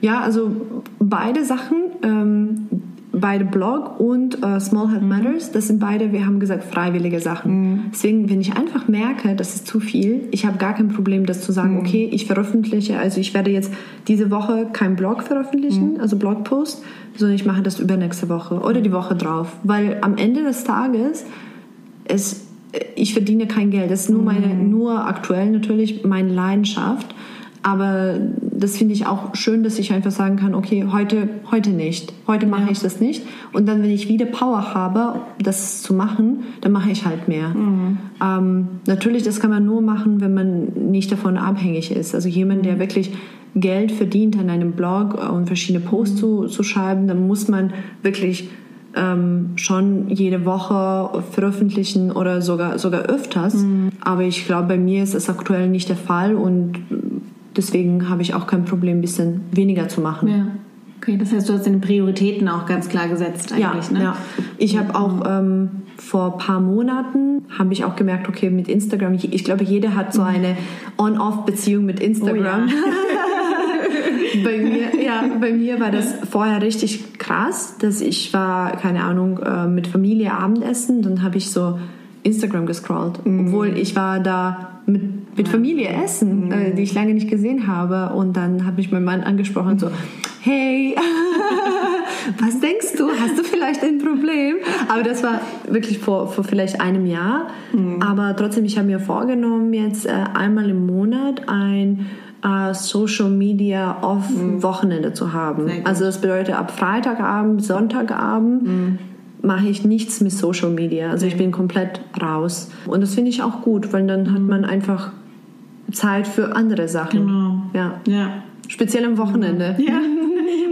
Ja, also beide Sachen, ähm, beide Blog und äh, Small Health Matters, das sind beide, wir haben gesagt, freiwillige Sachen. Deswegen, wenn ich einfach merke, das ist zu viel, ich habe gar kein Problem, das zu sagen, okay, ich veröffentliche, also ich werde jetzt diese Woche kein Blog veröffentlichen, also Blogpost, sondern ich mache das übernächste Woche oder die Woche drauf. Weil am Ende des Tages, es, ich verdiene kein Geld. Das ist nur meine, nur aktuell natürlich meine Leidenschaft. Aber das finde ich auch schön, dass ich einfach sagen kann, okay, heute, heute nicht. Heute mache ich das nicht. Und dann, wenn ich wieder Power habe, das zu machen, dann mache ich halt mehr. Ähm, natürlich, das kann man nur machen, wenn man nicht davon abhängig ist. Also jemand, der wirklich Geld verdient an einem Blog und verschiedene Posts zu, zu schreiben, dann muss man wirklich ähm, schon jede Woche veröffentlichen oder sogar, sogar öfters. Aber ich glaube, bei mir ist es aktuell nicht der Fall und deswegen habe ich auch kein Problem, ein bisschen weniger zu machen. Ja. Okay, das heißt, du hast deine Prioritäten auch ganz klar gesetzt Ja, eigentlich, ne? ja. Ich habe auch ähm, vor ein paar Monaten habe ich auch gemerkt, okay, mit Instagram, ich, glaube, jeder hat so eine On-Off-Beziehung mit Instagram. bei mir, ja, bei mir war das vorher richtig krass, dass ich war, keine Ahnung, äh, mit Familie Abendessen, dann habe ich so Instagram gescrollt, obwohl ich war da mit, mit Familie essen, äh, die ich lange nicht gesehen habe und dann habe ich meinen Mann angesprochen so, hey, was denkst du? Hast du vielleicht ein Problem? Aber das war wirklich vor, vor vielleicht einem Jahr. Aber trotzdem, ich habe mir vorgenommen, jetzt äh, einmal im Monat ein äh, Social Media Off Wochenende zu haben. Also das bedeutet ab Freitagabend, Sonntagabend mache ich nichts mit Social Media. Also ich bin komplett raus. Und das finde ich auch gut, weil dann hat man einfach Zeit für andere Sachen. Genau. Ja. Ja. Speziell am Wochenende. Ja.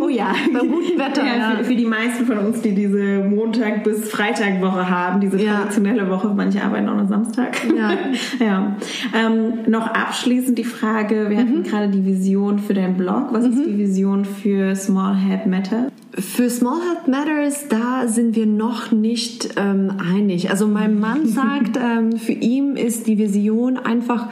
Oh ja. Bei gutem Wetter, Ja, ja. Für, für die meisten von uns, die diese Montag- bis Freitag-Woche haben, diese Ja. traditionelle Woche, manche arbeiten auch noch Samstag. Ja. ja. Ähm, noch abschließend die Frage, wir Mhm. hatten gerade die Vision für deinen Blog. Was ist die Vision für Small Head Matter? Für Small Health Matters, da sind wir noch nicht ähm, einig. Also mein Mann sagt, ähm, für ihn ist die Vision einfach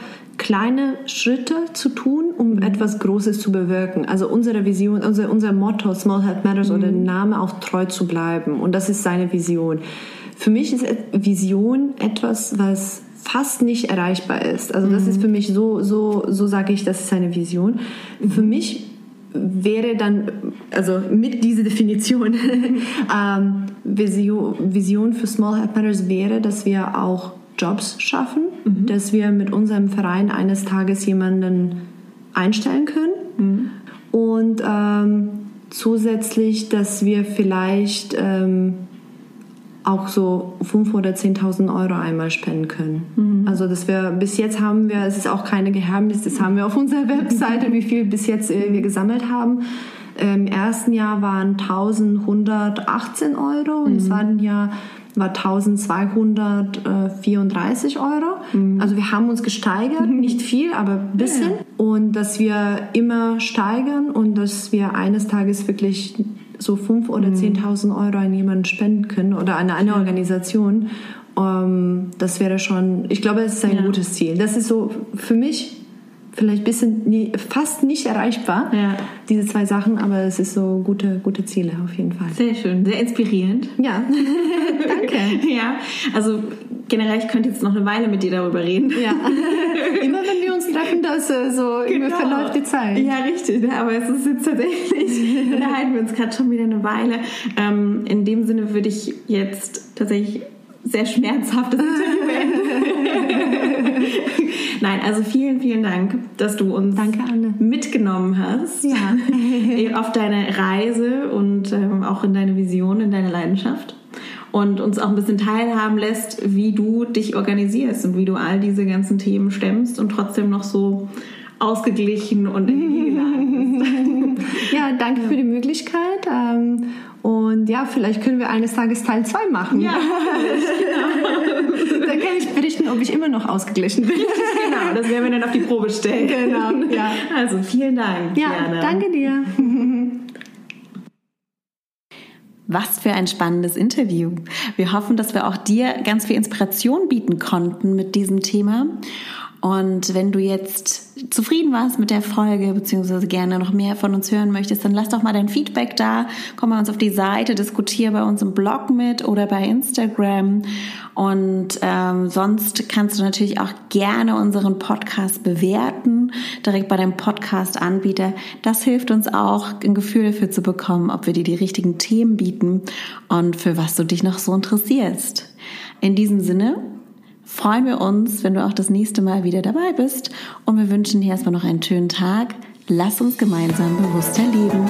kleine Schritte zu tun, um etwas Großes zu bewirken. Also unsere Vision, unser, unser Motto Small Health Matters oder der Name auch treu zu bleiben. Und das ist seine Vision. Für mich ist Vision etwas, was fast nicht erreichbar ist. Also das ist für mich so, so, so sage ich, das ist eine Vision. Für mich wäre dann, also mit dieser Definition, ähm, Vision, Vision für Small Health Matters wäre, dass wir auch Jobs schaffen, dass wir mit unserem Verein eines Tages jemanden einstellen können. Und ähm, zusätzlich, dass wir vielleicht ähm, auch so 5.000 oder 10.000 Euro einmal spenden können. Also dass wir bis jetzt haben wir, es ist auch keine Geheimnis, das haben wir auf unserer Webseite, wie viel bis jetzt äh, wir gesammelt haben. Im ersten Jahr waren 1118 Euro und im zweiten Jahr war 1234 Euro. Mhm. Also wir haben uns gesteigert, nicht viel, aber ein bisschen. Und dass wir immer steigern und dass wir eines Tages wirklich so 5.000 oder Mhm. 10.000 Euro an jemanden spenden können oder an eine Organisation. Ähm, das wäre schon, ich glaube, es ist ein Ja. gutes Ziel. Das ist so für mich vielleicht ein bisschen nie, fast nicht erreichbar, Ja. diese zwei Sachen, aber es ist so gute, gute Ziele auf jeden Fall. Sehr schön, sehr inspirierend. Ja, danke. Ja, also generell, ich könnte jetzt noch eine Weile mit dir darüber reden. Ja, immer wenn wir uns treffen, das äh, so Genau. verläuft die Zeit. Ja, richtig. Aber es ist jetzt tatsächlich, unterhalten wir uns gerade schon wieder eine Weile. Ähm, in dem Sinne würde ich jetzt tatsächlich sehr schmerzhaft das Interview beenden. Nein, also vielen, vielen Dank, dass du uns Danke, mitgenommen hast Ja. auf deine Reise und ähm, auch in deine Vision, in deine Leidenschaft und uns auch ein bisschen teilhaben lässt, wie du dich organisierst und wie du all diese ganzen Themen stemmst und trotzdem noch so ausgeglichen und energiegeladen bist. Ja, danke für die Möglichkeit. Ähm, und ja, vielleicht können wir eines Tages Teil 2 machen. Ja, Dann kann ich berichten, ob ich immer noch ausgeglichen bin. genau, das werden wir dann auf die Probe stellen. Genau, ja. Also vielen Dank. Ja, Jana. danke dir. Was für ein spannendes Interview. Wir hoffen, dass wir auch dir ganz viel Inspiration bieten konnten mit diesem Thema. Und wenn du jetzt zufrieden warst mit der Folge, beziehungsweise gerne noch mehr von uns hören möchtest, dann lass doch mal dein Feedback da. Komm bei uns auf die Seite, diskutiere bei uns im Blog mit oder bei Instagram. Und ähm, sonst kannst du natürlich auch gerne unseren Podcast bewerten, direkt bei deinem Podcast-Anbieter. Das hilft uns auch, ein Gefühl dafür zu bekommen, ob wir dir die richtigen Themen bieten und für was du dich noch so interessierst. In diesem Sinne freuen wir uns, wenn du auch das nächste Mal wieder dabei bist und wir wünschen dir erstmal noch einen schönen Tag. Lass uns gemeinsam bewusster leben.